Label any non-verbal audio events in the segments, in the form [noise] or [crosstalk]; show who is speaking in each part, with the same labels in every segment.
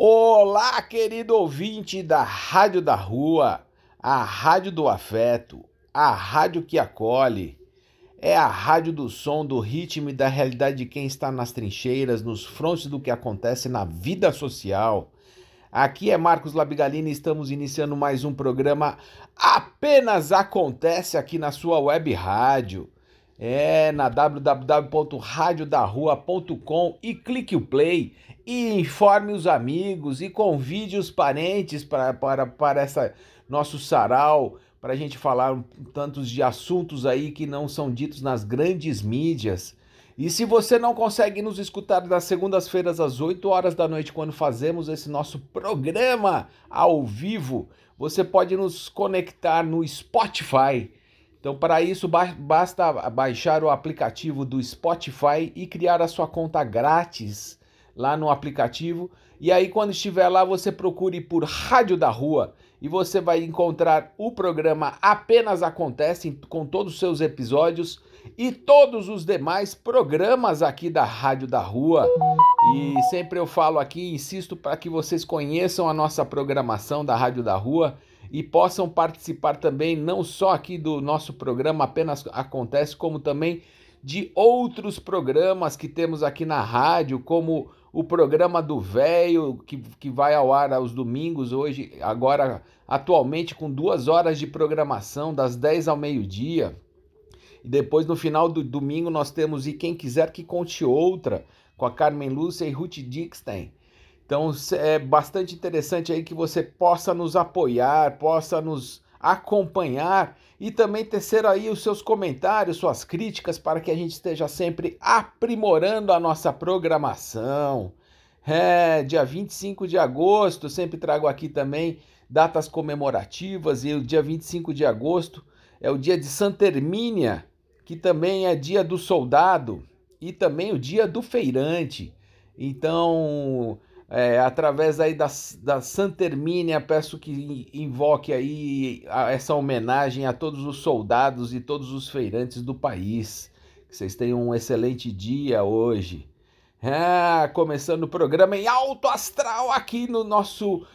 Speaker 1: Olá, querido ouvinte da Rádio da Rua, a Rádio do Afeto, a rádio que acolhe. É a rádio do som, do ritmo e da realidade de quem está nas trincheiras, nos frontes do que acontece na vida social. Aqui é Marcos Labigalini estamos iniciando mais um programa Apenas Acontece aqui na sua web rádio. É na www.radiodarrua.com e clique o play e informe os amigos e convide os parentes para, para, para essa nosso sarau, para a gente falar tantos de assuntos aí que não são ditos nas grandes mídias. E se você não consegue nos escutar das segundas-feiras às 8 horas da noite, quando fazemos esse nosso programa ao vivo, você pode nos conectar no Spotify então, para isso, basta baixar o aplicativo do Spotify e criar a sua conta grátis lá no aplicativo. E aí, quando estiver lá, você procure por Rádio da Rua e você vai encontrar o programa Apenas Acontece com todos os seus episódios e todos os demais programas aqui da Rádio da Rua. E sempre eu falo aqui, insisto para que vocês conheçam a nossa programação da Rádio da Rua e possam participar também, não só aqui do nosso programa Apenas Acontece, como também de outros programas que temos aqui na rádio, como o programa do Velho, que, que vai ao ar aos domingos, hoje, agora, atualmente, com duas horas de programação, das 10 ao meio-dia. E depois, no final do domingo, nós temos E Quem Quiser Que Conte Outra, com a Carmen Lúcia e Ruth Dixon. Então é bastante interessante aí que você possa nos apoiar, possa nos acompanhar e também tecer aí os seus comentários, suas críticas para que a gente esteja sempre aprimorando a nossa programação. É, dia 25 de agosto, sempre trago aqui também datas comemorativas e o dia 25 de agosto é o dia de Santa Hermínia, que também é dia do soldado e também o dia do feirante. Então, é, através aí da, da Santa Hermínia, peço que invoque aí essa homenagem a todos os soldados e todos os feirantes do país. Que vocês tenham um excelente dia hoje. É, começando o programa em alto astral aqui no nosso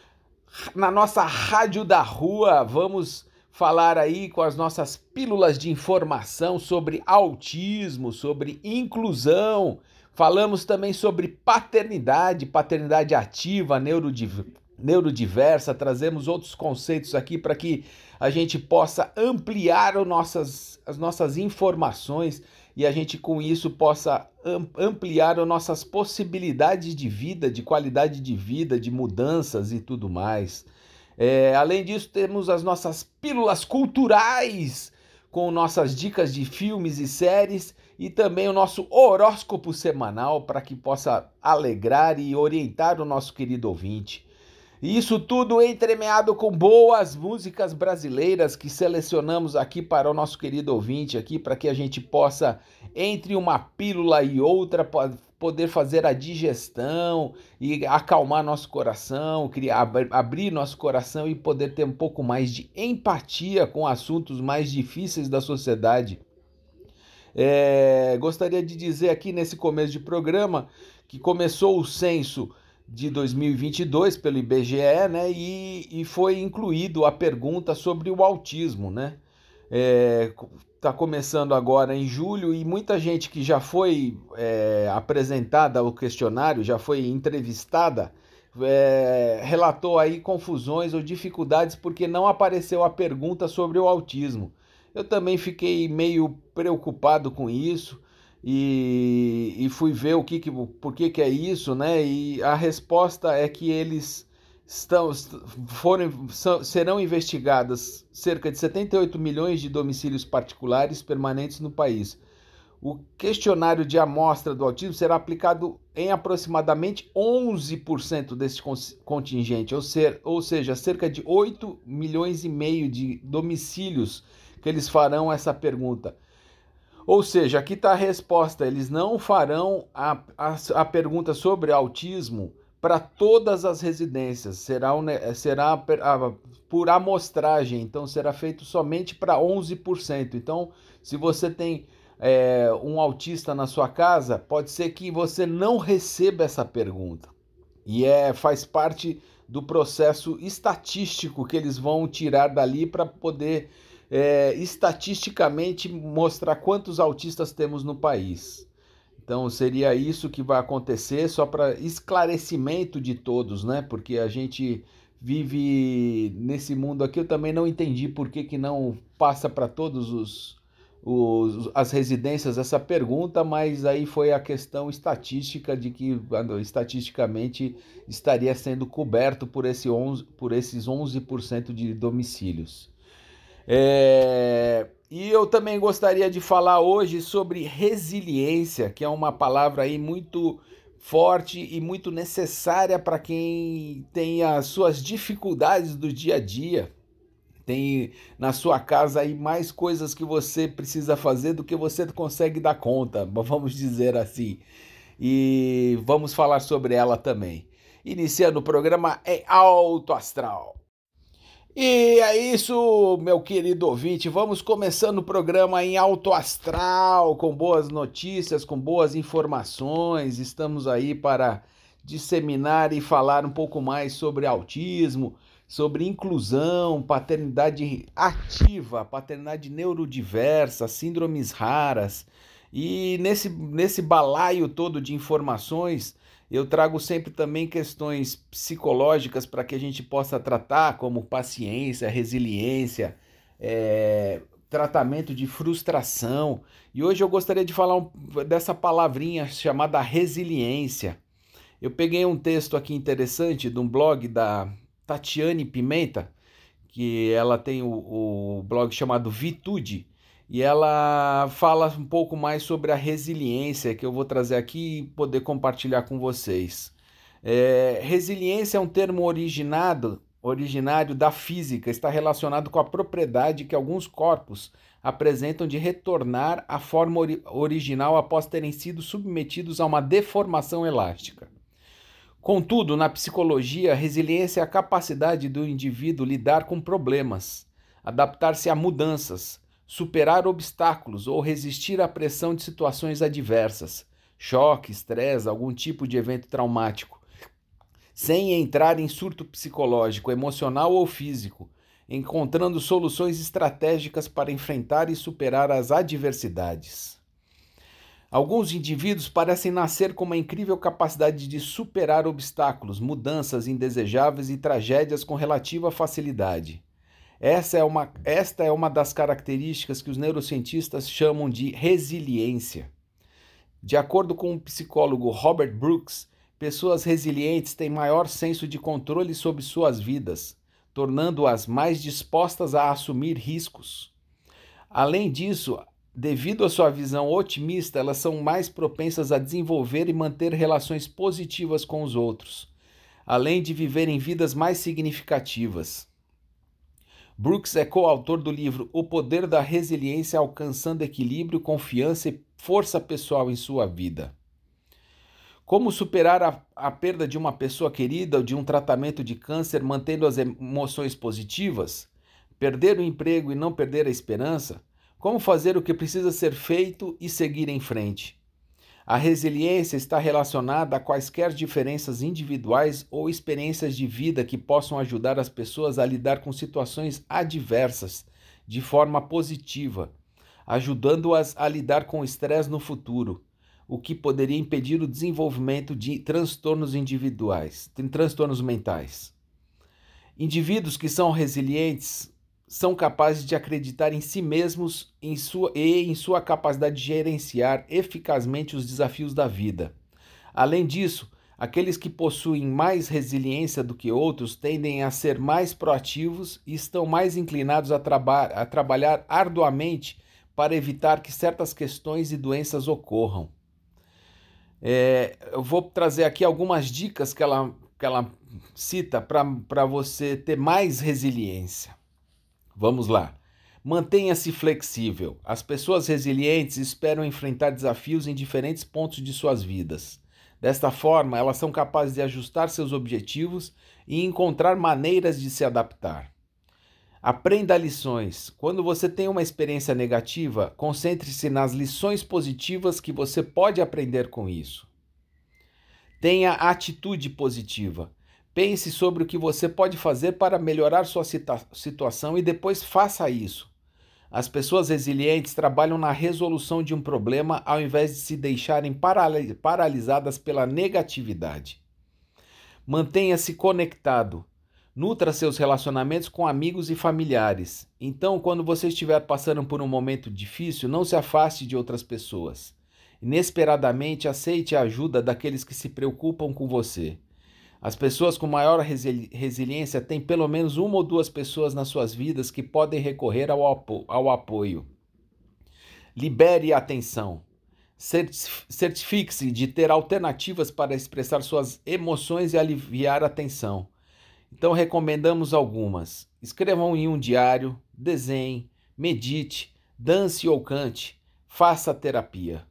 Speaker 1: na nossa rádio da rua. Vamos falar aí com as nossas pílulas de informação sobre autismo, sobre inclusão Falamos também sobre paternidade, paternidade ativa, neurodiv neurodiversa, trazemos outros conceitos aqui para que a gente possa ampliar nossas, as nossas informações e a gente com isso possa ampliar as nossas possibilidades de vida, de qualidade de vida, de mudanças e tudo mais. É, além disso, temos as nossas pílulas culturais com nossas dicas de filmes e séries e também o nosso horóscopo semanal para que possa alegrar e orientar o nosso querido ouvinte. E isso tudo entremeado com boas músicas brasileiras que selecionamos aqui para o nosso querido ouvinte aqui para que a gente possa entre uma pílula e outra poder fazer a digestão e acalmar nosso coração, criar, abrir nosso coração e poder ter um pouco mais de empatia com assuntos mais difíceis da sociedade. É, gostaria de dizer aqui nesse começo de programa que começou o censo de 2022 pelo IBGE, né? E, e foi incluído a pergunta sobre o autismo, né? Está é, começando agora em julho e muita gente que já foi é, apresentada ao questionário, já foi entrevistada, é, relatou aí confusões ou dificuldades porque não apareceu a pergunta sobre o autismo. Eu também fiquei meio preocupado com isso e, e fui ver o que, que por que, que é isso, né? E a resposta é que eles estão foram serão investigadas cerca de 78 milhões de domicílios particulares permanentes no país. O questionário de amostra do autismo será aplicado em aproximadamente 11% desse contingente, ou, ser, ou seja, cerca de 8 milhões e meio de domicílios que eles farão essa pergunta. Ou seja, aqui está a resposta: eles não farão a, a, a pergunta sobre autismo para todas as residências, será, será por amostragem, então será feito somente para 11%. Então, se você tem é, um autista na sua casa, pode ser que você não receba essa pergunta. E é faz parte do processo estatístico que eles vão tirar dali para poder é, estatisticamente mostrar quantos autistas temos no país. Então seria isso que vai acontecer, só para esclarecimento de todos, né? Porque a gente vive nesse mundo aqui, eu também não entendi por que, que não passa para todos os, os, as residências essa pergunta, mas aí foi a questão estatística de que estatisticamente estaria sendo coberto por, esse 11, por esses 11% de domicílios. É, e eu também gostaria de falar hoje sobre resiliência, que é uma palavra aí muito forte e muito necessária para quem tem as suas dificuldades do dia a dia. Tem na sua casa aí mais coisas que você precisa fazer do que você consegue dar conta, [laughs] vamos dizer assim. E vamos falar sobre ela também. Iniciando o programa em Alto Astral. E é isso, meu querido ouvinte. Vamos começando o programa em alto astral, com boas notícias, com boas informações. Estamos aí para disseminar e falar um pouco mais sobre autismo, sobre inclusão, paternidade ativa, paternidade neurodiversa, síndromes raras. E nesse, nesse balaio todo de informações, eu trago sempre também questões psicológicas para que a gente possa tratar, como paciência, resiliência, é, tratamento de frustração. E hoje eu gostaria de falar um, dessa palavrinha chamada resiliência. Eu peguei um texto aqui interessante de um blog da Tatiane Pimenta, que ela tem o, o blog chamado Vitude e ela fala um pouco mais sobre a resiliência que eu vou trazer aqui e poder compartilhar com vocês. É, resiliência é um termo originado, originário da física, está relacionado com a propriedade que alguns corpos apresentam de retornar à forma ori original após terem sido submetidos a uma deformação elástica. Contudo, na psicologia, resiliência é a capacidade do indivíduo lidar com problemas, adaptar-se a mudanças, superar obstáculos ou resistir à pressão de situações adversas, choque, estresse, algum tipo de evento traumático, sem entrar em surto psicológico, emocional ou físico, encontrando soluções estratégicas para enfrentar e superar as adversidades. Alguns indivíduos parecem nascer com uma incrível capacidade de superar obstáculos, mudanças indesejáveis e tragédias com relativa facilidade. Essa é uma, esta é uma das características que os neurocientistas chamam de resiliência. De acordo com o psicólogo Robert Brooks, pessoas resilientes têm maior senso de controle sobre suas vidas, tornando-as mais dispostas a assumir riscos. Além disso, devido à sua visão otimista, elas são mais propensas a desenvolver e manter relações positivas com os outros, além de viverem vidas mais significativas. Brooks é coautor do livro O Poder da Resiliência Alcançando Equilíbrio, Confiança e Força Pessoal em Sua Vida. Como superar a, a, perda de uma pessoa querida ou de um tratamento de câncer mantendo as emoções positivas? Perder o emprego e não perder a esperança? Como fazer o que precisa ser feito e seguir em frente? A resiliência está relacionada a quaisquer diferenças individuais ou experiências de vida que possam ajudar as pessoas a lidar com situações adversas de forma positiva, ajudando-as a lidar com o estresse no futuro, o que poderia impedir o desenvolvimento de transtornos individuais, transtornos mentais. Indivíduos que são resilientes são capazes de acreditar em si mesmos em sua, e em sua capacidade de gerenciar eficazmente os desafios da vida. Além disso, aqueles que possuem mais resiliência do que outros tendem a ser mais proativos e estão mais inclinados a, traba a trabalhar arduamente para evitar que certas questões e doenças ocorram. É, eu vou trazer aqui algumas dicas que ela, que ela cita para você ter mais resiliência. Vamos lá. Mantenha-se flexível. As pessoas resilientes esperam enfrentar desafios em diferentes pontos de suas vidas. Desta forma, elas são capazes de ajustar seus objetivos e encontrar maneiras de se adaptar. Aprenda lições. Quando você tem uma experiência negativa, concentre-se nas lições positivas que você pode aprender com isso. Tenha atitude positiva. Pense sobre o que você pode fazer para melhorar sua situação e depois faça isso. As pessoas resilientes trabalham na resolução de um problema ao invés de se deixarem paralisadas pela negatividade. Mantenha-se conectado. Nutra seus relacionamentos com amigos e familiares. Então, quando você estiver passando por um momento difícil, não se afaste de outras pessoas. Inesperadamente, aceite a ajuda daqueles que se preocupam com você. As pessoas com maior resili resiliência têm pelo menos uma ou duas pessoas nas suas vidas que podem recorrer ao, apo ao apoio. Libere a atenção. Certifique-se de ter alternativas para expressar suas emoções e aliviar a tensão. Então recomendamos algumas. Escrevam em um diário, desenhe, medite, dance ou cante, faça terapia.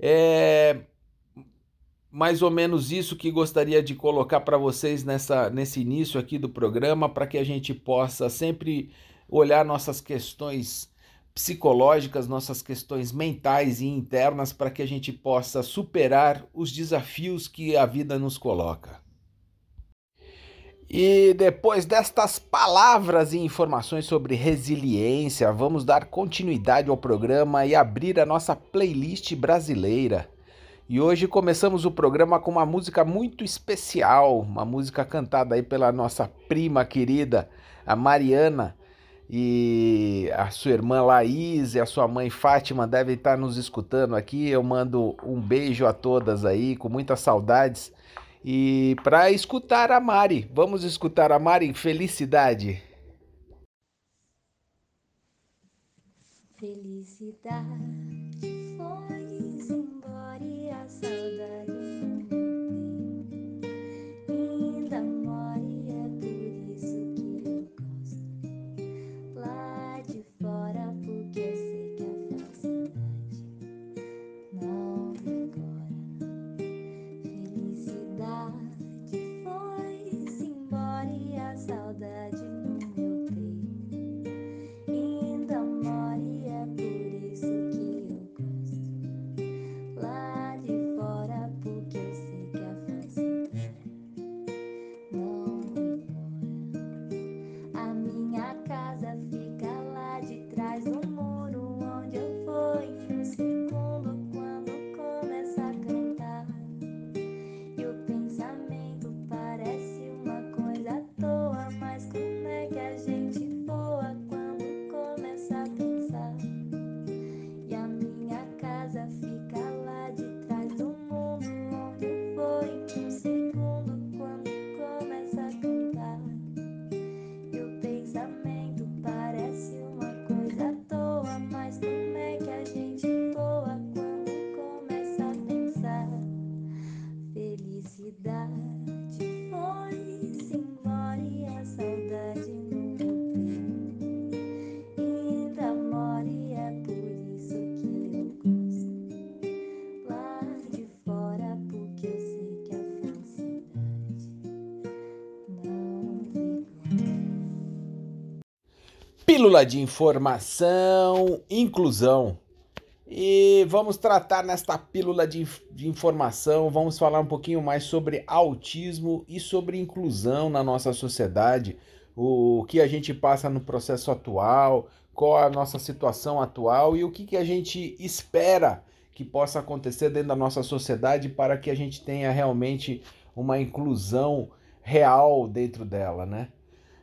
Speaker 1: É mais ou menos isso que gostaria de colocar para vocês nessa, nesse início aqui do programa, para que a gente possa sempre olhar nossas questões psicológicas, nossas questões mentais e internas, para que a gente possa superar os desafios que a vida nos coloca. E depois destas palavras e informações sobre resiliência, vamos dar continuidade ao programa e abrir a nossa playlist brasileira. E hoje começamos o programa com uma música muito especial, uma música cantada aí pela nossa prima querida, a Mariana. E a sua irmã Laís e a sua mãe Fátima devem estar nos escutando aqui. Eu mando um beijo a todas aí, com muitas saudades. E para escutar a Mari, vamos escutar a Mari Felicidade.
Speaker 2: Felicidade saudade
Speaker 1: Pílula de informação, inclusão. E vamos tratar nesta pílula de, de, informação, vamos falar um pouquinho mais sobre autismo e sobre inclusão na nossa sociedade, o que a gente passa no processo atual, qual a nossa situação atual e o que, que a gente espera que possa acontecer dentro da nossa sociedade para que a gente tenha realmente uma inclusão real dentro dela, né?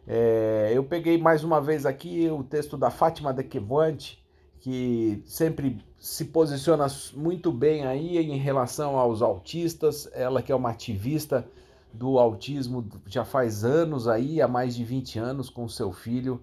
Speaker 1: É, eu peguei mais uma vez aqui o texto da Fátima de Quevante, que sempre se posiciona muito bem aí em relação aos autistas, ela que é uma ativista do autismo já faz anos aí, há mais de 20 anos com seu filho,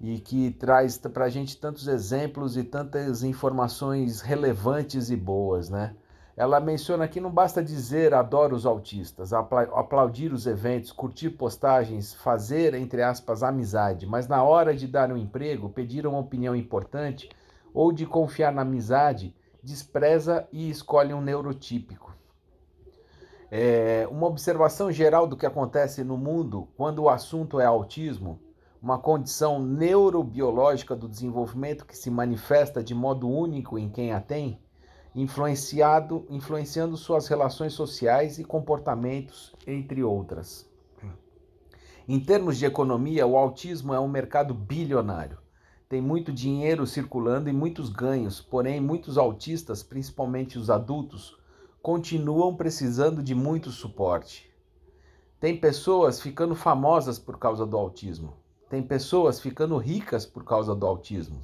Speaker 1: e que traz para a gente tantos exemplos e tantas informações relevantes e boas, né? Ela menciona que não basta dizer adoro os autistas, aplaudir os eventos, curtir postagens, fazer, entre aspas, amizade, mas na hora de dar um emprego, pedir uma opinião importante ou de confiar na amizade, despreza e escolhe um neurotípico. É uma observação geral do que acontece no mundo quando o assunto é autismo, uma condição neurobiológica do desenvolvimento que se manifesta de modo único em quem a tem influenciado, influenciando suas relações sociais e comportamentos, entre outras. Em termos de economia, o autismo é um mercado bilionário. Tem muito dinheiro circulando e muitos ganhos, porém, muitos autistas, principalmente os adultos, continuam precisando de muito suporte. Tem pessoas ficando famosas por causa do autismo. Tem pessoas ficando ricas por causa do autismo.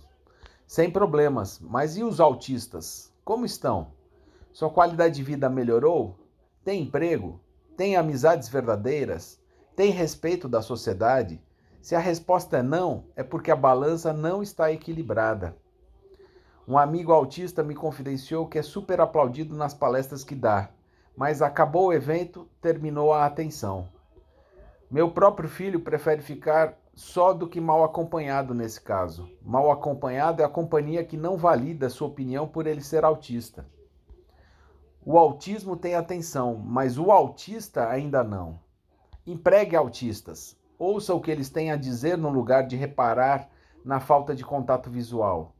Speaker 1: Sem problemas. Mas e os autistas? Como estão? Sua qualidade de vida melhorou? Tem emprego? Tem amizades verdadeiras? Tem respeito da sociedade? Se a resposta é não, é porque a balança não está equilibrada. Um amigo autista me confidenciou que é super aplaudido nas palestras que dá, mas acabou o evento, terminou a atenção. Meu próprio filho prefere ficar só do que mal acompanhado nesse caso. Mal acompanhado é a companhia que não valida sua opinião por ele ser autista. O autismo tem atenção, mas o autista ainda não. Empregue autistas. Ouça o que eles têm a dizer no lugar de reparar na falta de contato visual,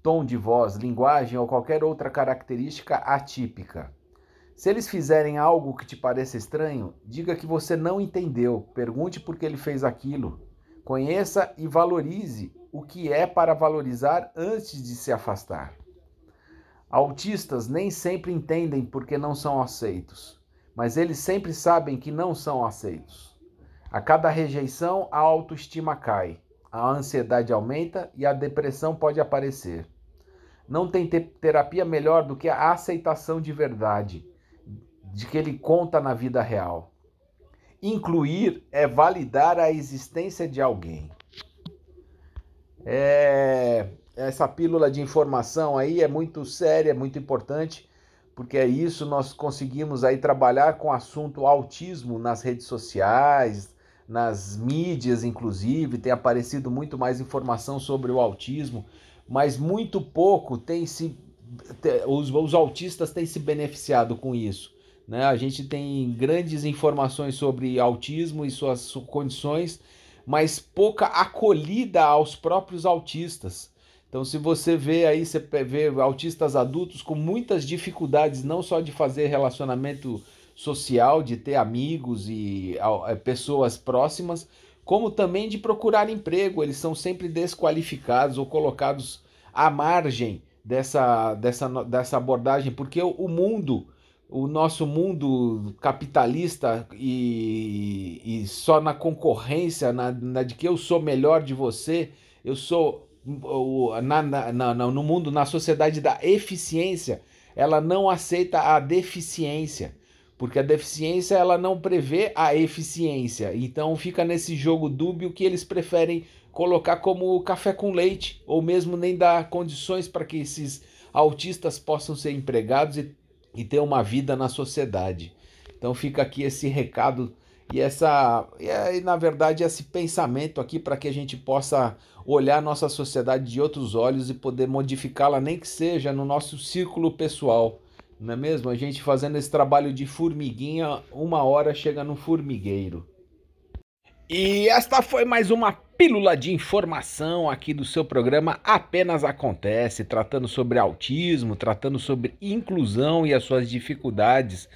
Speaker 1: tom de voz, linguagem ou qualquer outra característica atípica. Se eles fizerem algo que te pareça estranho, diga que você não entendeu, pergunte por que ele fez aquilo Conheça e valorize o que é para valorizar antes de se afastar. Autistas nem sempre entendem porque não são aceitos, mas eles sempre sabem que não são aceitos. A cada rejeição, a autoestima cai, a ansiedade aumenta e a depressão pode aparecer. Não tem terapia melhor do que a aceitação de verdade, de que ele conta na vida real. Incluir é validar a existência de alguém. É, essa pílula de informação aí é muito séria, é muito importante, porque é isso nós conseguimos aí trabalhar com o assunto autismo nas redes sociais, nas mídias inclusive, tem aparecido muito mais informação sobre o autismo, mas muito pouco tem se os, os autistas têm se beneficiado com isso. Né? A gente tem grandes informações sobre autismo e suas condições, mas pouca acolhida aos próprios autistas. Então, se você vê aí, você vê autistas adultos com muitas dificuldades, não só de fazer relacionamento social, de ter amigos e é, pessoas próximas, como também de procurar emprego. Eles são sempre desqualificados ou colocados à margem dessa, dessa, dessa abordagem, porque o mundo o nosso mundo capitalista e, e só na concorrência, na, na, de que eu sou melhor de você, eu sou na, na, no mundo, na sociedade da eficiência, ela não aceita a deficiência, porque a deficiência ela não prevê a eficiência. Então fica nesse jogo dúbio que eles preferem colocar como café com leite, ou mesmo nem dar condições para que esses autistas possam ser empregados e e ter uma vida na sociedade. Então fica aqui esse recado e essa e na verdade esse pensamento aqui para que a gente possa olhar nossa sociedade de outros olhos e poder modificá-la nem que seja no nosso círculo pessoal. Não é mesmo? A gente fazendo esse trabalho de formiguinha, uma hora chega no formigueiro. E esta foi mais uma pílula de informação aqui do seu programa Apenas Acontece, tratando sobre autismo, tratando sobre inclusão e as suas dificuldades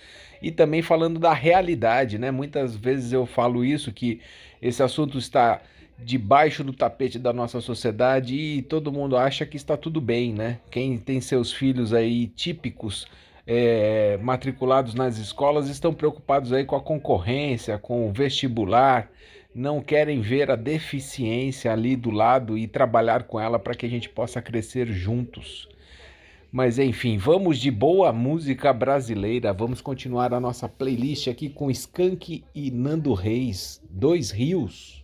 Speaker 1: e também falando da realidade, né? Muitas vezes eu falo isso que esse assunto está debaixo do tapete da nossa sociedade e todo mundo acha que está tudo bem, né? Quem tem seus filhos aí típicos é, matriculados nas escolas estão preocupados aí com a concorrência, com o vestibular, não querem ver a deficiência ali do lado e trabalhar com ela para que a gente possa crescer juntos. Mas enfim, vamos de boa música brasileira. Vamos continuar a nossa playlist aqui com Skank e Nando Reis, Dois Rios.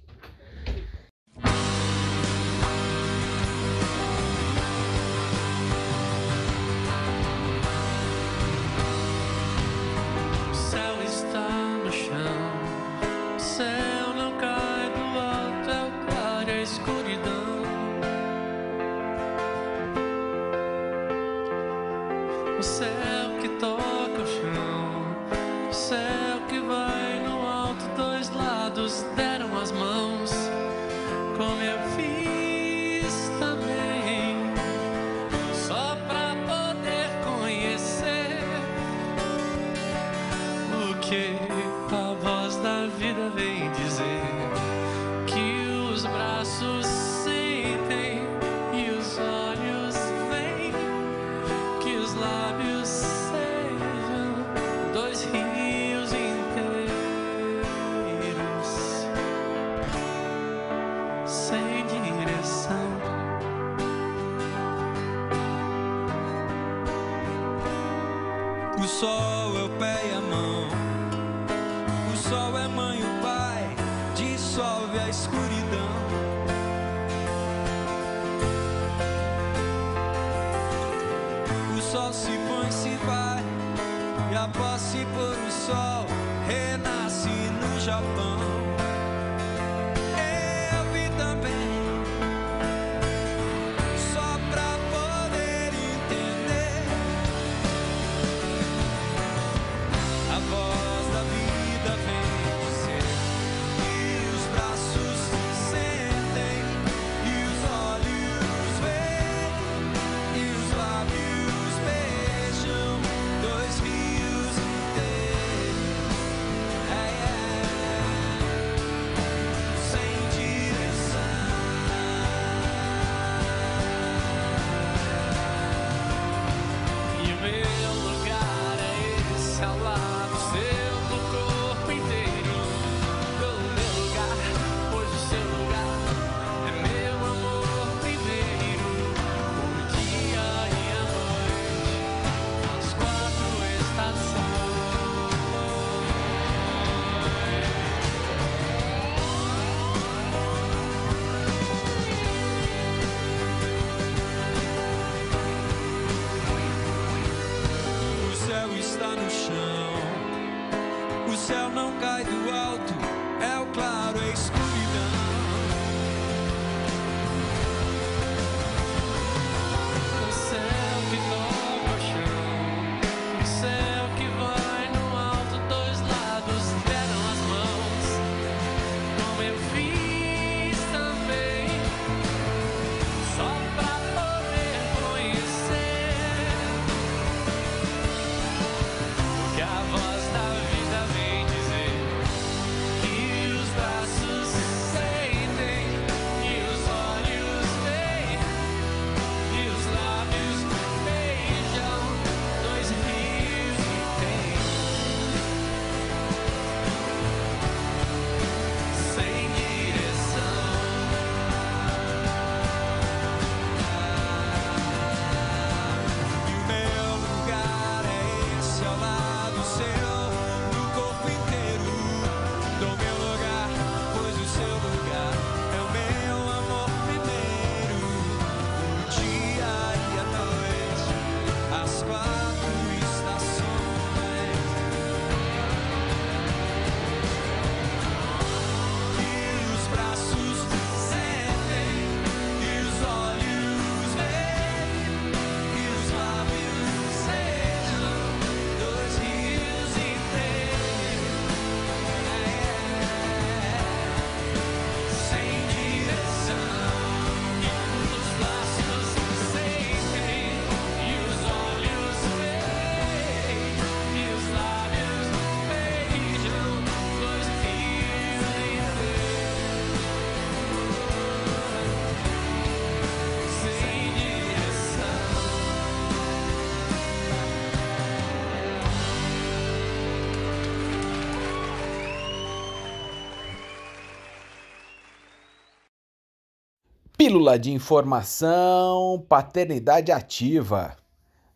Speaker 1: Pílula de informação, paternidade ativa.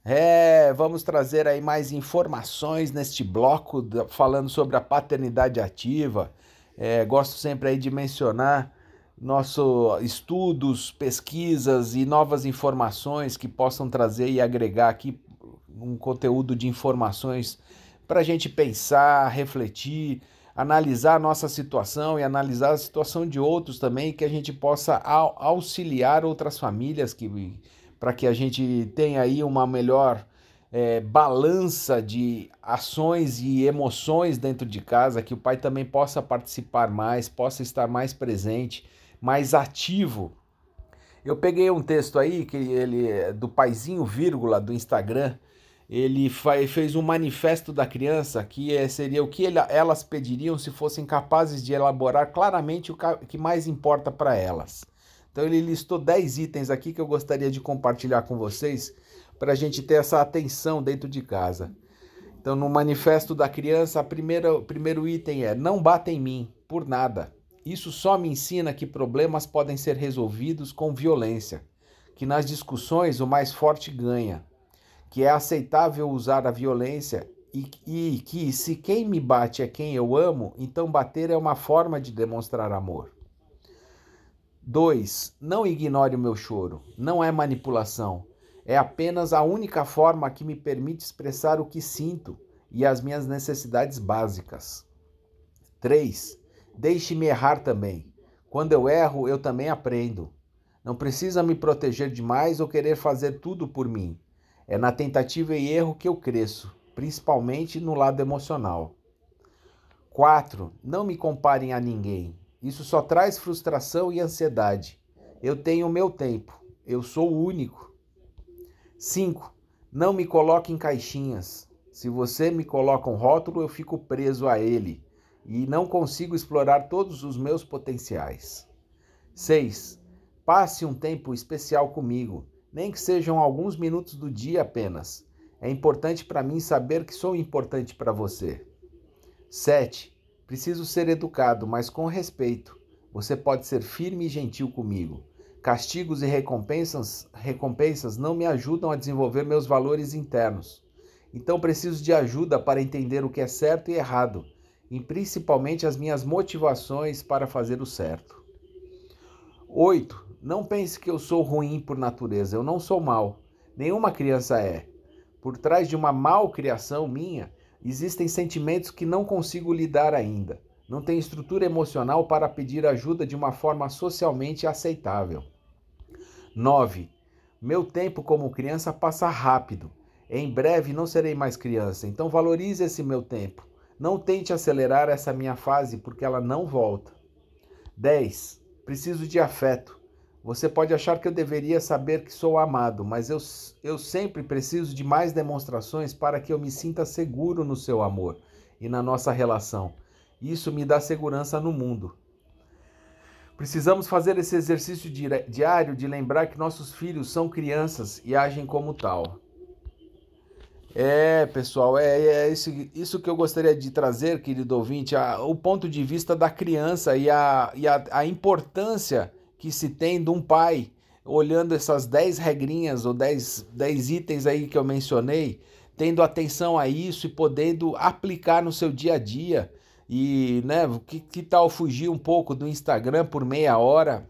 Speaker 1: É, vamos trazer aí mais informações neste bloco falando sobre a paternidade ativa. É, gosto sempre aí de mencionar nossos estudos, pesquisas e novas informações que possam trazer e agregar aqui um conteúdo de informações para a gente pensar, refletir, analisar a nossa situação e analisar a situação de outros também, que a gente possa au- auxiliar outras famílias que para que a gente tenha aí uma melhor eh, balança de ações e emoções dentro de casa, que o pai também possa participar mais, possa estar mais presente, mais ativo. Eu peguei um texto aí que ele é do paizinho vírgula do Instagram. Ele fez um manifesto da criança que eh, seria o que elas pediriam se fossem capazes de elaborar claramente o que mais importa para elas. Então ele listou 10 itens aqui que eu gostaria de compartilhar com vocês para a gente ter essa atenção dentro de casa. Então no manifesto da criança, a primeira, o primeiro item é: não bata em mim por nada. Isso só me ensina que problemas podem ser resolvidos com violência, que nas discussões o mais forte ganha, que é aceitável usar a violência e, e que se quem me bate é quem eu amo, então bater é uma forma de demonstrar amor. 2. Não ignore o meu choro. Não é manipulação. É apenas a única forma que me permite expressar o que sinto e as minhas necessidades básicas. 3. Deixe-me errar também. Quando eu erro, eu também aprendo. Não precisa me proteger demais ou querer fazer tudo por mim. É na tentativa e erro que eu cresço, principalmente no lado emocional. 4. Não me comparem a ninguém. Isso só traz frustração e ansiedade. Eu tenho o meu tempo. Eu sou o único. 5. Não me coloque em caixinhas. Se você me coloca um rótulo, eu fico preso a ele e não consigo explorar todos os meus potenciais. 6. Passe um tempo especial comigo, nem que sejam alguns minutos do dia apenas. É importante para mim saber que sou importante para você. 7. Preciso ser educado, mas com respeito. Você pode ser firme e gentil comigo. Castigos e recompensas, recompensas não me ajudam a desenvolver meus valores internos. Então preciso de ajuda para entender o que é certo e errado, e principalmente as minhas motivações para fazer o certo. 8. Não pense que eu sou ruim por natureza, eu não sou mal. Nenhuma criança é. Por trás de uma malcriação minha, existem sentimentos que não consigo lidar ainda. Não tenho estrutura emocional para pedir ajuda de uma forma socialmente aceitável. 9. Meu tempo como criança passa rápido. Em breve não serei mais criança, então valorize esse meu tempo. Não tente acelerar essa minha fase porque ela não volta. 10. Preciso de afeto. Você pode achar que eu deveria saber que sou amado, mas eu, eu sempre preciso de mais demonstrações para que eu me sinta seguro no seu amor e na nossa relação. Isso me dá segurança no mundo. Precisamos fazer esse exercício diário de lembrar que nossos filhos são crianças e agem como tal. É, pessoal, é, é isso, que eu gostaria de trazer, querido ouvinte, a, o ponto de vista da criança e, a, e a, a importância que se tem de um pai olhando essas 10 regrinhas ou 10, 10 itens aí que eu mencionei, tendo atenção a isso e podendo aplicar no seu dia a dia. E, né, que, que tal fugir um pouco do Instagram por meia hora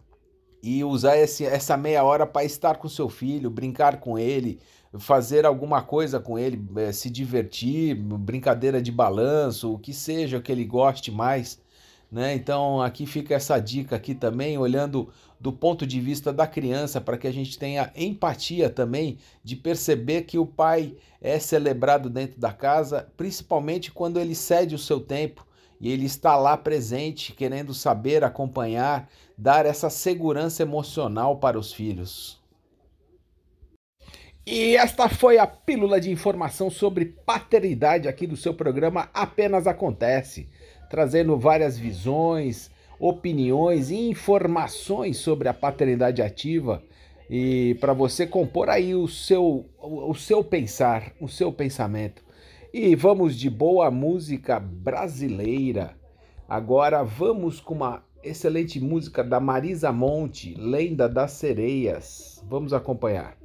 Speaker 1: e usar esse, essa meia hora para estar com seu filho, brincar com ele, fazer alguma coisa com ele, é, se divertir, brincadeira de balanço, o que seja que ele goste mais. Né? Então aqui fica essa dica aqui também, olhando do ponto de vista da criança, para que a gente tenha empatia também de perceber que o pai é celebrado dentro da casa, principalmente quando ele cede o seu tempo e ele está lá presente, querendo saber, acompanhar, dar essa segurança emocional para os filhos. E esta foi a pílula de informação sobre paternidade aqui do seu programa Apenas Acontece, trazendo várias visões, opiniões e informações sobre a paternidade ativa e para você compor aí o seu o seu pensar, o seu pensamento. E vamos de boa música brasileira. Agora vamos com uma excelente música da Marisa Monte, Lenda das Sereias. Vamos acompanhar.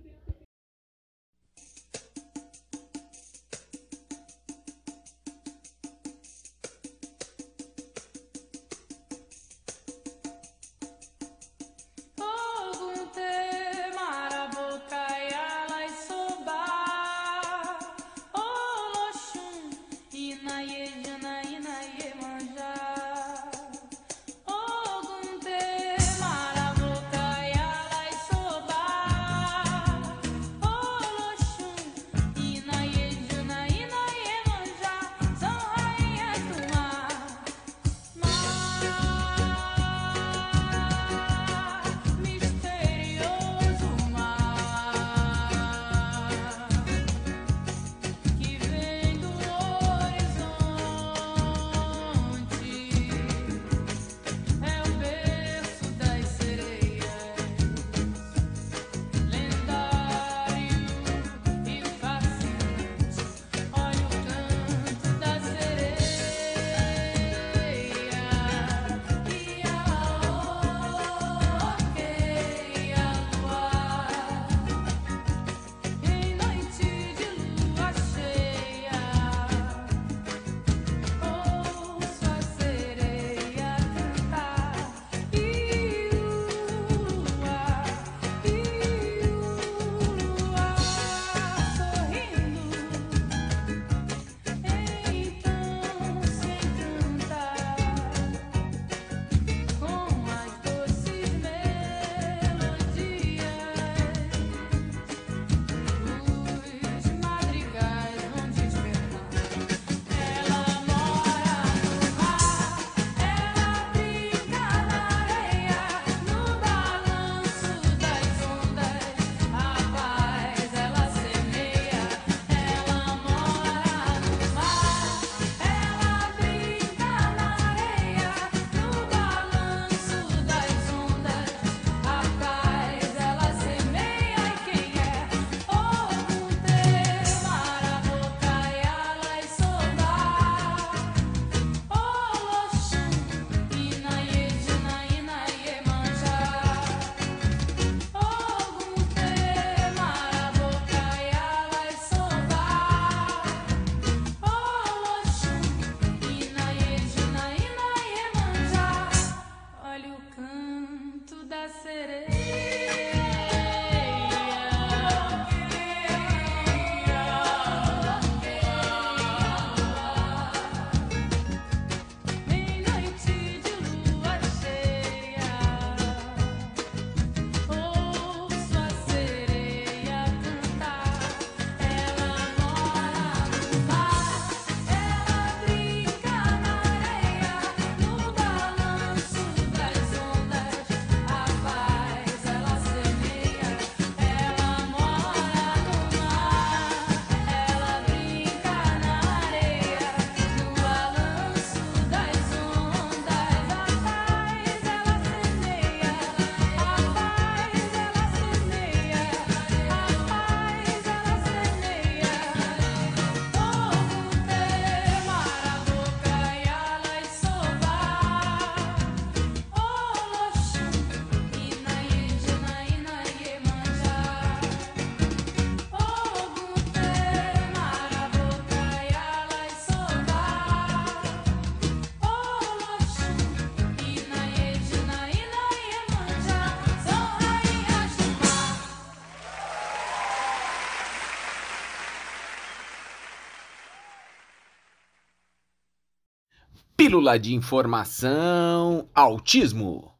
Speaker 1: Pílula de informação: autismo.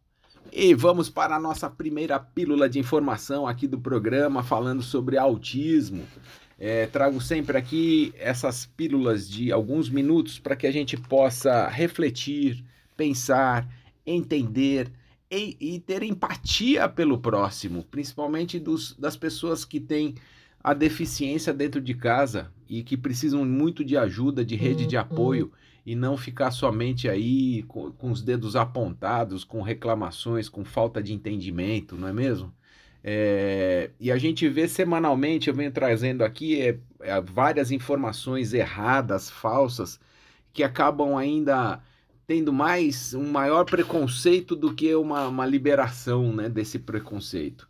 Speaker 1: E vamos para a nossa primeira pílula de informação aqui do programa, falando sobre autismo. É, trago sempre aqui essas pílulas de alguns minutos para que a gente possa refletir, pensar, entender e, e ter empatia pelo próximo, principalmente dos, das pessoas que têm a deficiência dentro de casa e que precisam muito de ajuda, de rede de apoio e não ficar somente aí com, com, os dedos apontados, com reclamações, com falta de entendimento, não é mesmo? É, e a gente vê semanalmente, eu venho trazendo aqui é, é, várias informações erradas, falsas, que acabam ainda tendo mais um maior preconceito do que uma, uma liberação né, desse preconceito.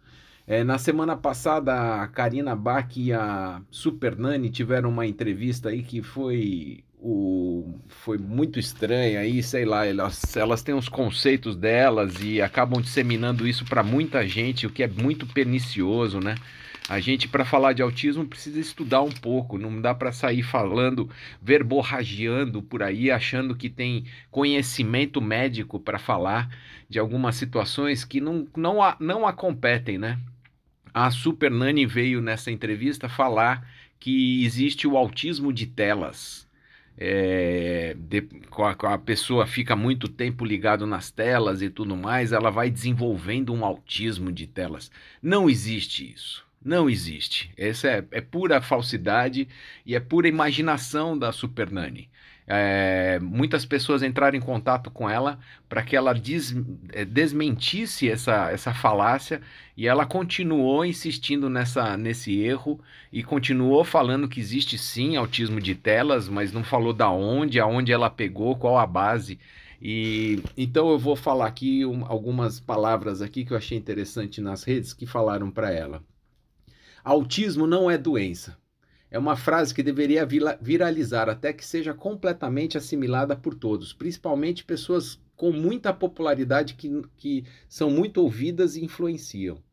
Speaker 1: É, na semana passada, a Karina Bach e a Super Nani tiveram uma entrevista aí que foi o, foi muito estranha aí, sei lá, elas, elas têm os conceitos delas e acabam disseminando isso para muita gente, o que é muito pernicioso, né? A gente, para falar de autismo, precisa estudar um pouco, não dá para sair falando, verborragiando por aí, achando que tem conhecimento médico para falar de algumas situações que não, não, a, não a competem, né? A Super Nani veio nessa entrevista falar que existe o autismo de telas é, de, a, a, pessoa fica muito tempo ligado nas telas e tudo mais, ela vai desenvolvendo um autismo de telas. Não existe isso. Não existe. Essa é, é pura falsidade e é pura imaginação da Super Nani é, muitas pessoas entraram em contato com ela para que ela des, é, desmentisse essa, essa falácia e ela continuou insistindo nessa, nesse erro e continuou falando que existe sim autismo de telas, mas não falou da onde, aonde ela pegou, qual a base. E então eu vou falar aqui um, algumas palavras aqui que eu achei interessante nas redes que falaram para ela. Autismo não é doença. É uma frase que deveria viralizar até que seja completamente assimilada por todos, principalmente pessoas com muita popularidade que, que são muito ouvidas e influenciam.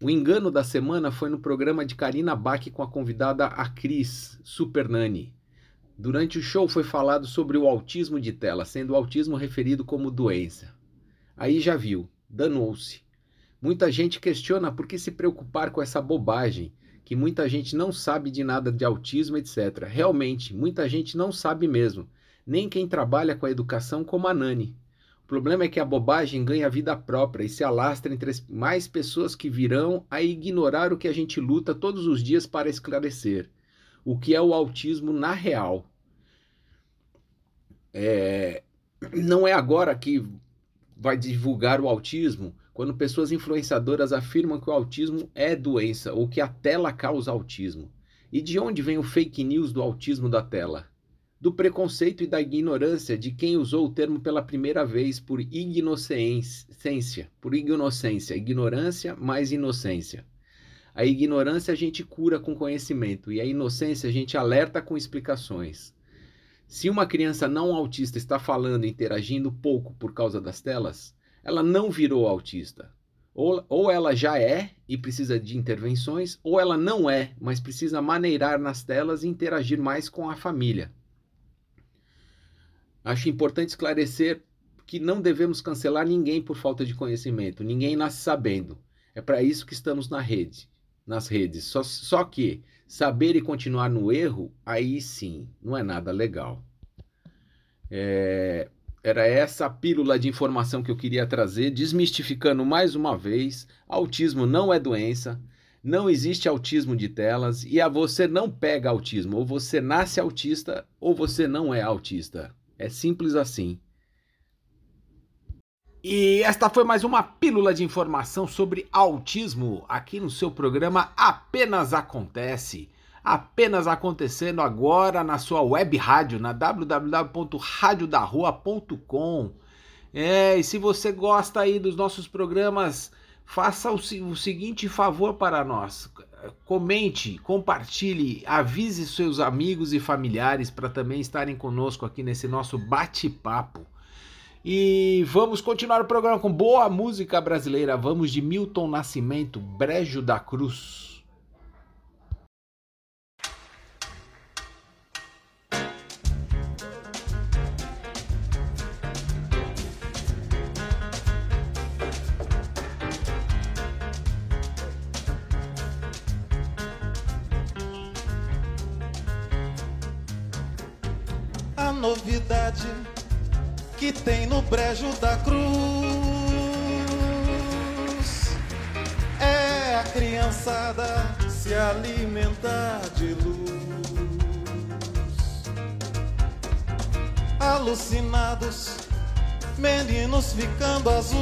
Speaker 1: O engano da semana foi no programa de Karina Bach com a convidada a Cris Supernani. Durante o show foi falado sobre o autismo de tela, sendo o autismo referido como doença. Aí já viu, danou-se. Muita gente questiona por que se preocupar com essa bobagem que muita gente não sabe de nada de autismo, etc. Realmente, muita gente não sabe mesmo, nem quem trabalha com a educação como a Nani. O problema é que a bobagem ganha vida própria e se alastra entre mais pessoas que virão a ignorar o que a gente luta todos os dias para esclarecer, o que é o autismo na real. É... Não é agora que vai divulgar o autismo quando pessoas influenciadoras afirmam que o autismo é doença ou que a tela causa autismo. E de onde vem o fake news do autismo da tela? Do preconceito e da ignorância de quem usou o termo pela primeira vez por inocência, por inocência, ignorância mais inocência. A ignorância a gente cura com conhecimento e a inocência a gente alerta com explicações. Se uma criança não autista está falando e interagindo pouco por causa das telas, ela não virou autista. Ou, ou ela já é e precisa de intervenções, ou ela não é, mas precisa maneirar nas telas e interagir mais com a família. Acho importante esclarecer que não devemos cancelar ninguém por falta de conhecimento. Ninguém nasce sabendo. É para isso que estamos na rede, nas redes. Só, só que saber e continuar no erro, aí sim, não é nada legal. É, era essa pílula de informação que eu queria trazer, desmistificando mais uma vez: autismo não é doença, não existe autismo de telas e a você não pega autismo, ou você nasce autista ou você não é autista. É simples assim. E esta foi mais uma pílula de informação sobre autismo aqui no seu programa Apenas Acontece apenas acontecendo agora na sua web rádio, na www.radiodarrua.com. É, e se você gosta aí dos nossos programas, faça o, o seguinte favor para nós. Comente, compartilhe, avise seus amigos e familiares para também estarem conosco aqui nesse nosso bate-papo. E vamos continuar o programa com boa música brasileira. Vamos de Milton Nascimento, Brejo da Cruz.
Speaker 3: Brejo da cruz é a criançada se alimentar de luz. Alucinados, meninos ficando azuis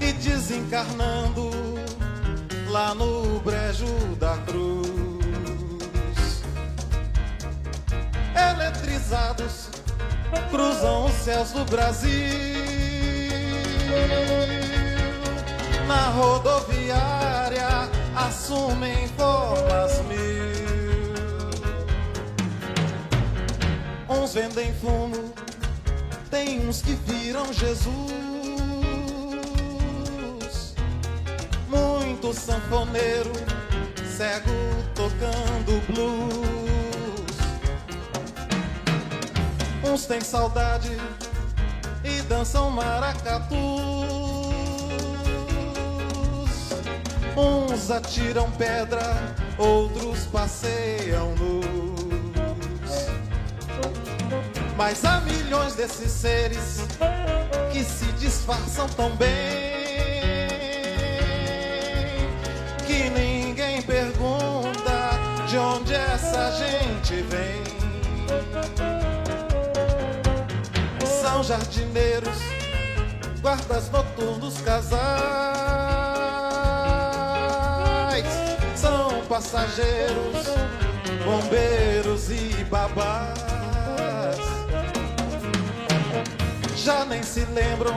Speaker 3: e desencarnando lá no brejo da cruz. Eletrizados, cruzam os céus do Brasil. Na rodoviária, assumem formas mil. Uns vendem fumo, tem uns que viram Jesus. Muito sanfoneiro, cego tocando blues. Uns têm saudade e dançam maracatus. Uns atiram pedra, outros passeiam nus. Mas há milhões desses seres que se disfarçam tão bem que ninguém pergunta de onde essa gente vem. São jardineiros, guardas noturnos, casais, são passageiros, bombeiros e babás. Já nem se lembram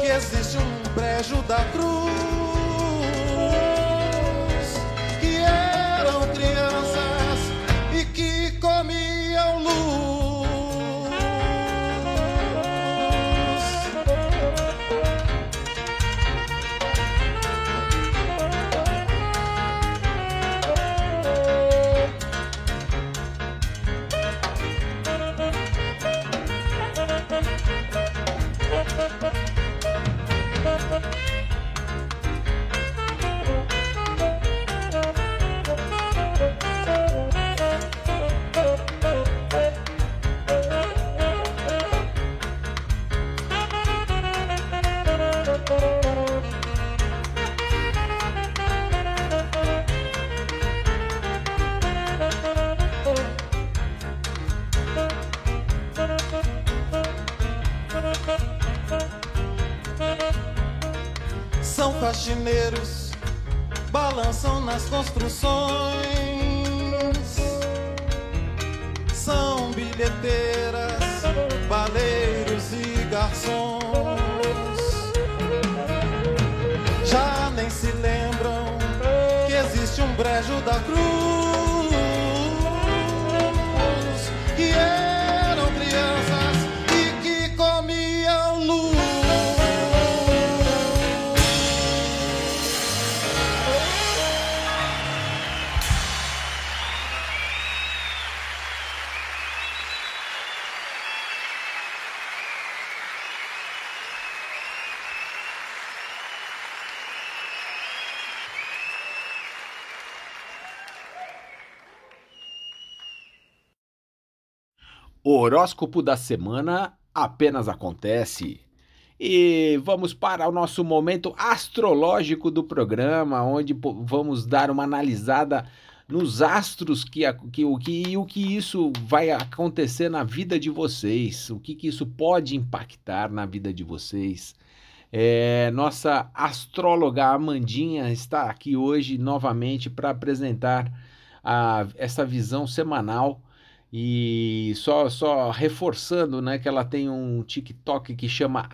Speaker 3: que existe um brejo da cruz, construções. São bilheteiras, baleiros e garçons. Já nem se lembram que existe um brejo da cruz.
Speaker 1: Horóscopo da semana apenas acontece. E vamos para o nosso momento astrológico do programa, onde vamos dar uma analisada nos astros que, que, o que o que isso vai acontecer na vida de vocês, o que, que isso pode impactar na vida de vocês. É, nossa astróloga Amandinha está aqui hoje novamente para apresentar a- essa visão semanal e só, só reforçando, né, que ela tem um TikTok que chama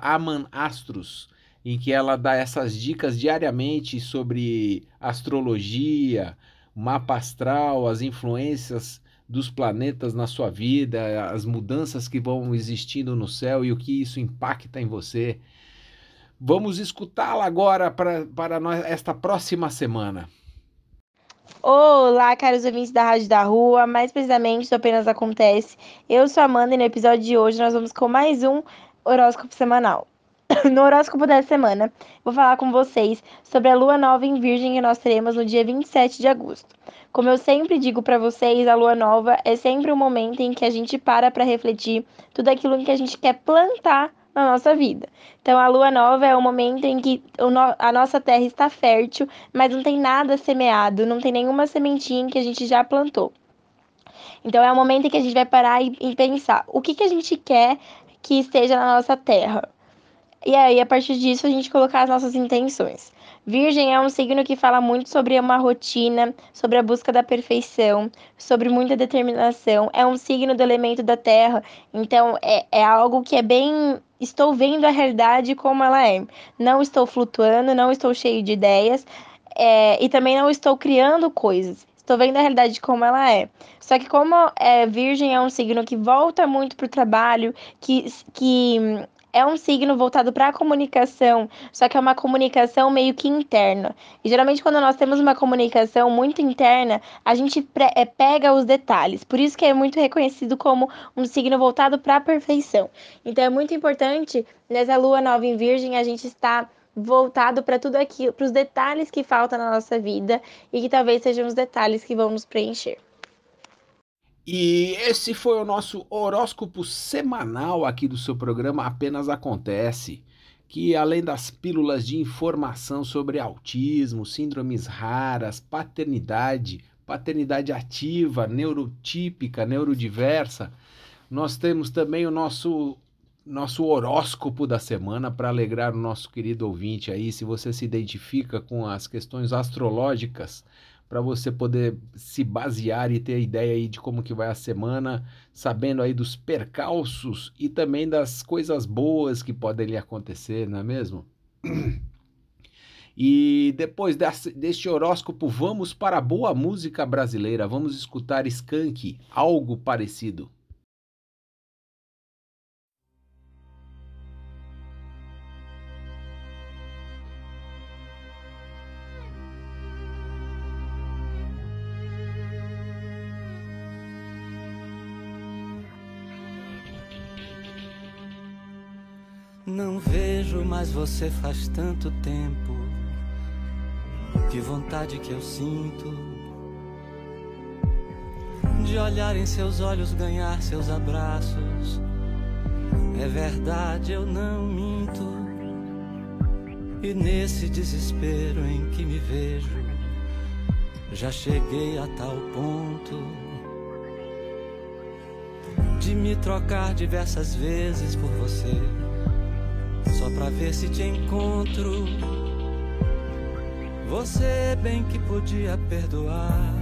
Speaker 1: amanastros, em que ela dá essas dicas diariamente sobre astrologia, mapa astral, as influências dos planetas na sua vida, as mudanças que vão existindo no céu e o que isso impacta em você. Vamos escutá-la agora para, para esta próxima semana.
Speaker 4: Olá, caros ouvintes da Rádio da Rua, mais precisamente do Apenas Acontece. Eu sou a Amanda e no episódio de hoje nós vamos com mais um horóscopo semanal. [coughs] no horóscopo da semana, vou falar com vocês sobre a lua nova em Virgem que nós teremos no dia 27 de agosto. Como eu sempre digo para vocês, a lua nova é sempre um momento em que a gente para para refletir tudo aquilo que a gente quer plantar na nossa vida. Então, a lua nova é o momento em que a nossa terra está fértil, mas não tem nada semeado, não tem nenhuma sementinha que a gente já plantou. Então, é o momento em que a gente vai parar e, pensar o que, que a gente quer que esteja na nossa terra. E aí, a partir disso, a gente colocar as nossas intenções. Virgem é um signo que fala muito sobre uma rotina, sobre a busca da perfeição, sobre muita determinação. É um signo do elemento da terra, então é, é algo que é bem. Estou vendo a realidade como ela é. Não estou flutuando, não estou cheio de ideias é, e também não estou criando coisas. Estou vendo a realidade como ela é. Só que como é, Virgem é um signo que volta muito para o trabalho, que, que é um signo voltado para a comunicação, só que é uma comunicação meio que interna. E geralmente quando nós temos uma comunicação muito interna, a gente é, pega os detalhes. Por isso que é muito reconhecido como um signo voltado para a perfeição. Então é muito importante nessa lua nova em Virgem a gente estar voltado para tudo aquilo, para os detalhes que faltam na nossa vida e que talvez sejam os detalhes que vão nos preencher.
Speaker 1: E esse foi o nosso horóscopo semanal aqui do seu programa Apenas Acontece, que além das pílulas de informação sobre autismo, síndromes raras, paternidade, paternidade ativa, neurotípica, neurodiversa, nós temos também o nosso nosso horóscopo da semana para alegrar o nosso querido ouvinte aí, se você se identifica com as questões astrológicas, para você poder se basear e ter ideia aí de como que vai a semana, sabendo aí dos percalços e também das coisas boas que podem lhe acontecer, não é mesmo? E depois deste horóscopo, vamos para a boa música brasileira. Vamos escutar Skank, algo parecido.
Speaker 5: Não vejo mais você faz tanto tempo. Que vontade que eu sinto de olhar em seus olhos, ganhar seus abraços. É verdade, eu não minto. E nesse desespero em que me vejo, já cheguei a tal ponto de me trocar diversas vezes por você só pra ver se te encontro. Você bem que podia perdoar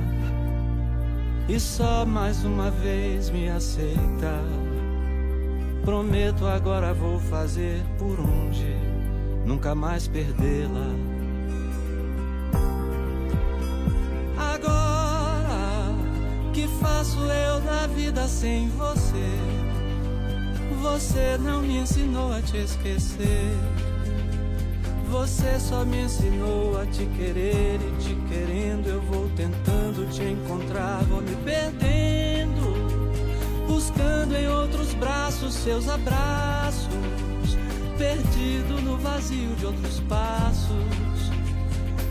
Speaker 5: e só mais uma vez me aceita. Prometo agora vou fazer por onde nunca mais perdê-la. Agora que faço eu da vida sem você? Você não me ensinou a te esquecer. Você só me ensinou a te querer e te querendo eu vou tentando te encontrar, vou me perdendo, buscando em outros braços seus abraços, perdido no vazio de outros passos,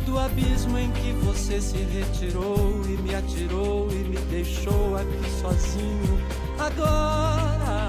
Speaker 5: do abismo em que você se retirou e me atirou e me deixou aqui sozinho. Agora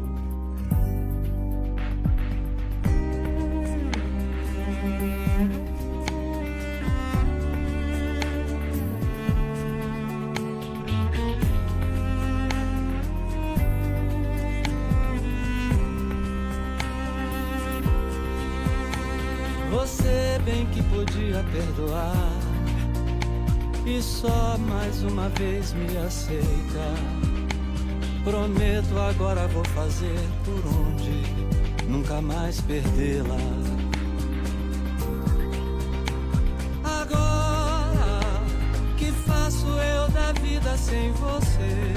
Speaker 5: Perdoar e só mais uma vez me aceita. Prometo agora vou fazer por onde nunca mais perdê-la. Agora, que faço eu da vida sem você?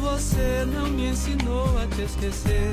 Speaker 5: Você não me ensinou a te esquecer.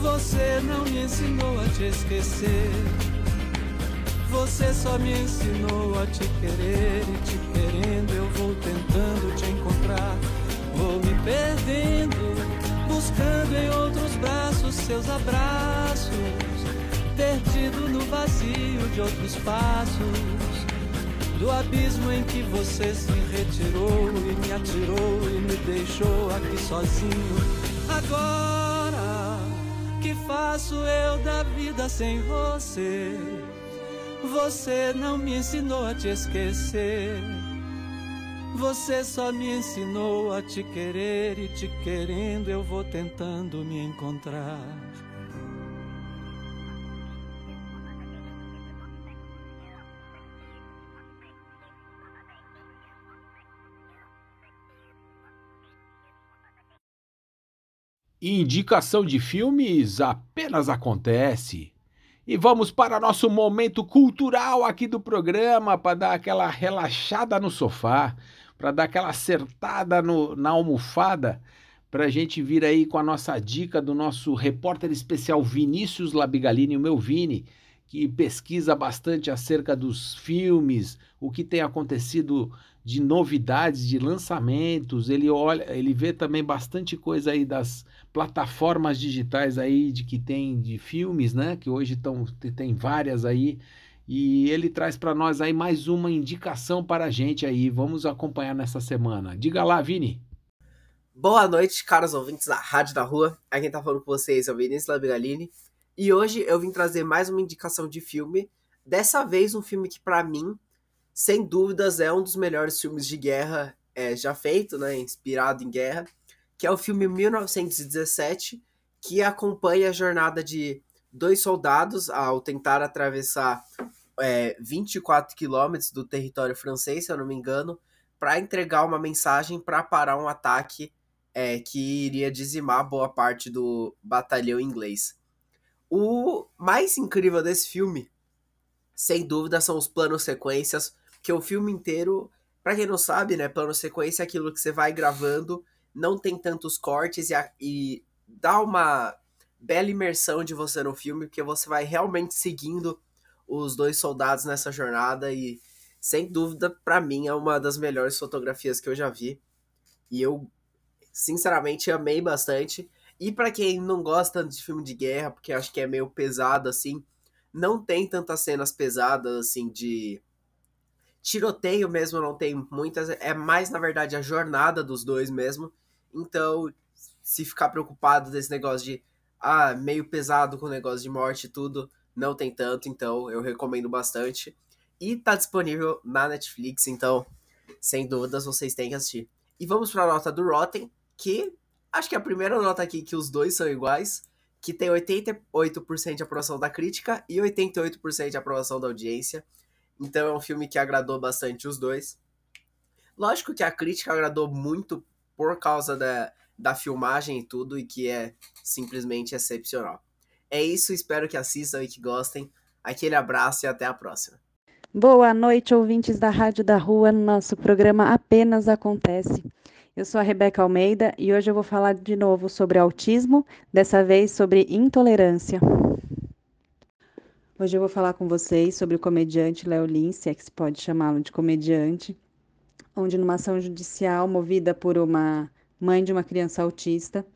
Speaker 5: Você não me ensinou a te esquecer. Você só me ensinou a te querer e te querendo eu vou tentando te encontrar. Vou me perdendo, buscando em outros braços seus abraços. Perdido no vazio de outros passos. Do abismo em que você se retirou e me atirou e me deixou aqui sozinho. Agora faço eu da vida sem você? Você não me ensinou a te esquecer. Você só me ensinou a te querer e te querendo eu vou tentando me encontrar.
Speaker 1: Indicação de filmes apenas acontece. E vamos para nosso momento cultural aqui do programa para dar aquela relaxada no sofá, para dar aquela acertada no, na almofada, para a gente vir aí com a nossa dica do nosso repórter especial Vinícius Labigalini, o meu Vini, que pesquisa bastante acerca dos filmes, o que tem acontecido de novidades, de lançamentos. Ele olha, ele vê também bastante coisa aí das plataformas digitais aí de que tem de filmes, né? Que hoje estão tem várias aí. E ele traz para nós aí mais uma indicação para a gente aí. Vamos acompanhar nessa semana. Diga lá, Vini.
Speaker 6: Boa noite, caros ouvintes da Rádio da Rua. Aqui quem tá falando com vocês é o Vinícius Labigalini. E hoje eu vim trazer mais uma indicação de filme. Dessa vez um filme que para mim, sem dúvidas, é um dos melhores filmes de guerra é, já feito, né? Inspirado em guerra. Que é o filme 1917, que acompanha a jornada de dois soldados ao tentar atravessar é, 24 quilômetros do território francês, se eu não me engano, para entregar uma mensagem para parar um ataque é, que iria dizimar boa parte do batalhão inglês. O mais incrível desse filme, sem dúvida, são os planos sequências, que o filme inteiro, para quem não sabe, né, plano sequência é aquilo que você vai gravando, não tem tantos cortes e, a, e dá uma bela imersão de você no filme, porque você vai realmente seguindo os dois soldados nessa jornada e sem dúvida, para mim é uma das melhores fotografias que eu já vi. E eu sinceramente amei bastante. E para quem não gosta de filme de guerra, porque acho que é meio pesado assim, não tem tantas cenas pesadas assim de tiroteio mesmo, não tem muitas, é mais na verdade a jornada dos dois mesmo. Então, se ficar preocupado desse negócio de ah, meio pesado com o negócio de morte e tudo, não tem tanto, então eu recomendo bastante. E tá disponível na Netflix, então, sem dúvidas, vocês têm que assistir. E vamos para a nota do Rotten, que acho que é a primeira nota aqui que os dois são iguais, que tem 88% de aprovação da crítica e 88% de aprovação da audiência. Então é um filme que agradou bastante os dois. Lógico que a crítica agradou muito por causa da, da filmagem e tudo, e que é simplesmente excepcional. É isso, espero que assistam e que gostem. Aquele abraço e até a próxima.
Speaker 7: Boa noite, ouvintes da Rádio da Rua. Nosso programa apenas acontece. Eu sou a Rebeca Almeida e hoje eu vou falar de novo sobre autismo, dessa vez sobre intolerância. Hoje eu vou falar com vocês sobre o comediante Léo Lins, se é que se pode chamá-lo de comediante, onde numa ação judicial movida por uma mãe de uma criança autista,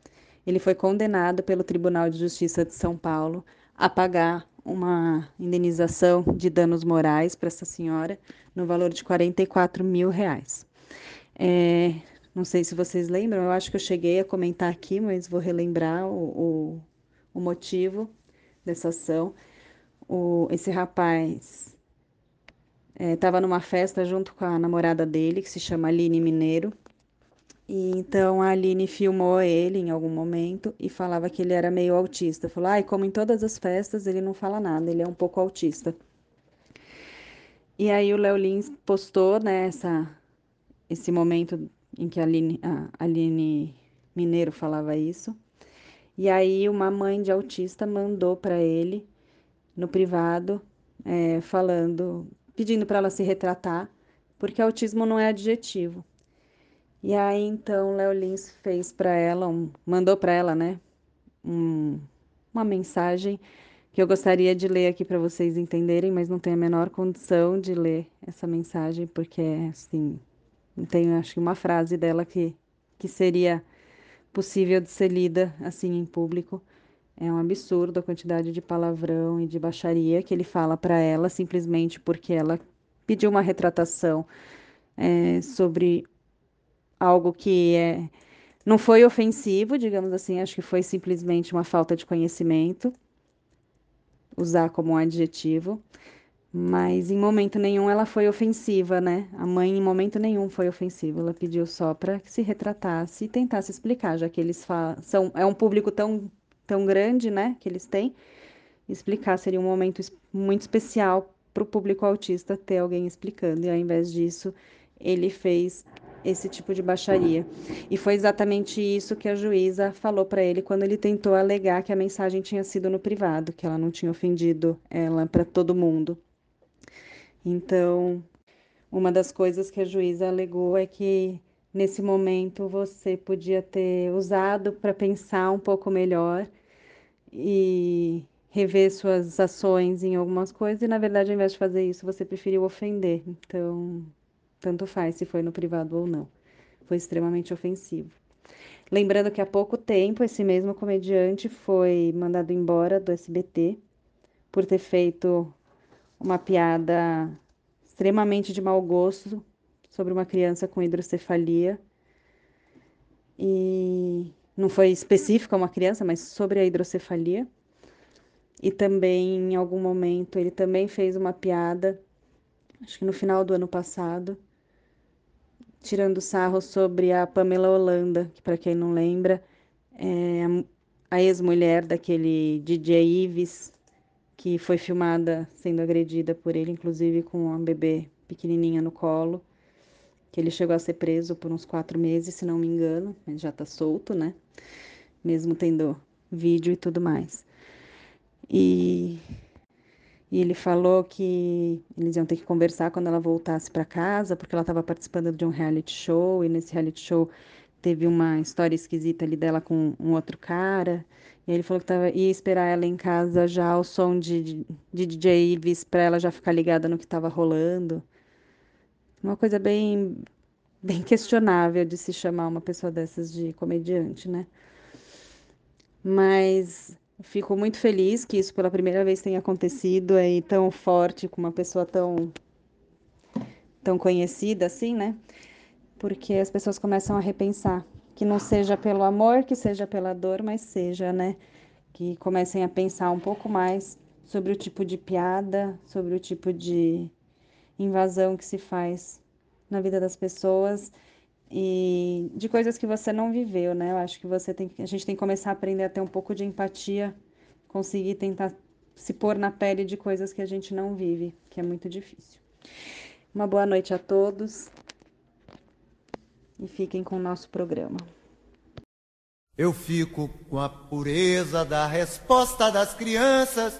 Speaker 7: ele foi condenado pelo Tribunal de Justiça de São Paulo a pagar uma indenização de danos morais para essa senhora no valor de 44 mil reais. É, não sei se vocês lembram, eu acho que eu cheguei a comentar aqui, mas vou relembrar o, o, o motivo dessa ação. O, esse rapaz estava numa festa junto com a namorada dele, que se chama Aline Mineiro. E então a Aline filmou ele em algum momento e falava que ele era meio autista. Falou: "Ai, como em todas as festas, ele não fala nada, ele é um pouco autista". E aí o Léo Lins postou né, essa, esse momento em que a Aline, a Aline Mineiro falava isso. E aí uma mãe de autista mandou para ele no privado, é, falando, pedindo para ela se retratar, porque autismo não é adjetivo. E aí então Léo Lins fez para ela, um, mandou para ela, né, um, uma mensagem que eu gostaria de ler aqui para vocês entenderem, mas não tenho a menor condição de ler essa mensagem porque assim, não tenho acho que uma frase dela que que seria possível de ser lida assim em público. É um absurdo a quantidade de palavrão e de baixaria que ele fala para ela, simplesmente porque ela pediu uma retratação é, sobre algo que é, não foi ofensivo, digamos assim, acho que foi simplesmente uma falta de conhecimento, usar como um adjetivo, mas em momento nenhum ela foi ofensiva, né? A mãe em momento nenhum foi ofensiva, ela pediu só para que se retratasse e tentasse explicar, já que eles são é um público tão tão grande, né, que eles têm, explicar seria um momento muito especial para o público autista ter alguém explicando, e ao invés disso, ele fez esse tipo de baixaria. E foi exatamente isso que a juíza falou para ele quando ele tentou alegar que a mensagem tinha sido no privado, que ela não tinha ofendido ela para todo mundo. Então, uma das coisas que a juíza alegou é que nesse momento você podia ter usado para pensar um pouco melhor e rever suas ações em algumas coisas, e na verdade, ao invés de fazer isso, você preferiu ofender. Então, tanto faz se foi no privado ou não. Foi extremamente ofensivo. Lembrando que há pouco tempo esse mesmo comediante foi mandado embora do SBT por ter feito uma piada extremamente de mau gosto sobre uma criança com hidrocefalia. E não foi específica uma criança, mas sobre a hidrocefalia. E também, em algum momento, ele também fez uma piada, acho que no final do ano passado, tirando sarro sobre a Pamela Holanda, que para quem não lembra, é a ex-mulher daquele DJ Ives, que foi filmada sendo agredida por ele, inclusive com uma bebê pequenininha no colo, que ele chegou a ser preso por uns quatro meses, se não me engano, mas já tá solto, né? Mesmo tendo vídeo e tudo mais. E e ele falou que eles iam ter que conversar quando ela voltasse para casa, porque ela estava participando de um reality show, e nesse reality show teve uma história esquisita ali dela com um outro cara. E ele falou que tava, ia esperar ela em casa já ao som de, de DJ Ives para ela já ficar ligada no que estava rolando. Uma coisa bem, bem questionável de se chamar uma pessoa dessas de comediante, né? Mas Fico muito feliz que isso pela primeira vez tenha acontecido aí tão forte com uma pessoa tão tão conhecida assim, né? Porque as pessoas começam a repensar que não seja pelo amor, que seja pela dor, mas seja, né? Que comecem a pensar um pouco mais sobre o tipo de piada, sobre o tipo de invasão que se faz na vida das pessoas e de coisas que você não viveu, né? Eu acho que você tem, a gente tem que começar a aprender a ter um pouco de empatia, conseguir tentar se pôr na pele de coisas que a gente não vive, que é muito difícil. Uma boa noite a todos e fiquem com o nosso programa.
Speaker 3: Eu fico com a pureza da resposta das crianças.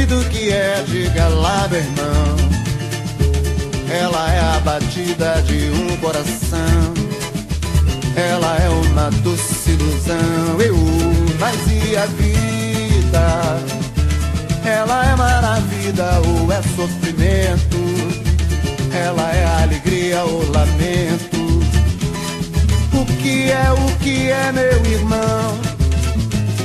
Speaker 3: A
Speaker 8: vida o que é, lá, meu irmão. Ela é a batida de um coração. Ela é uma doce ilusão. Eu, mas e a vida? Ela é maravilha ou é sofrimento? Ela é alegria ou lamento? O que é, o que é, meu irmão?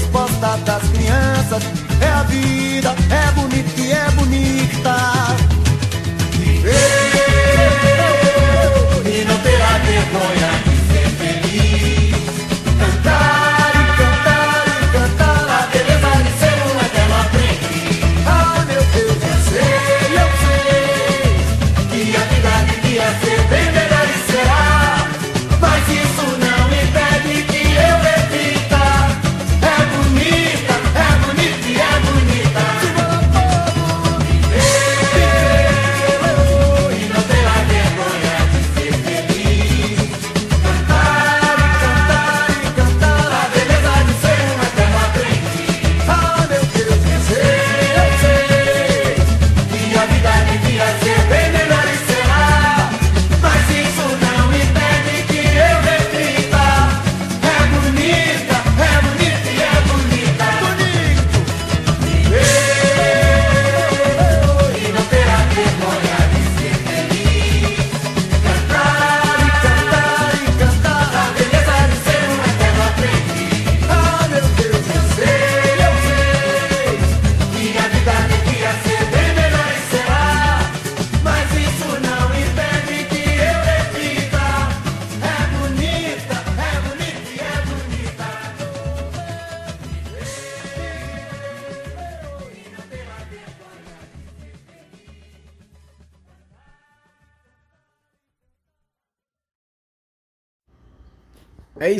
Speaker 8: resposta das crianças. É a vida, é bonita e é bonita.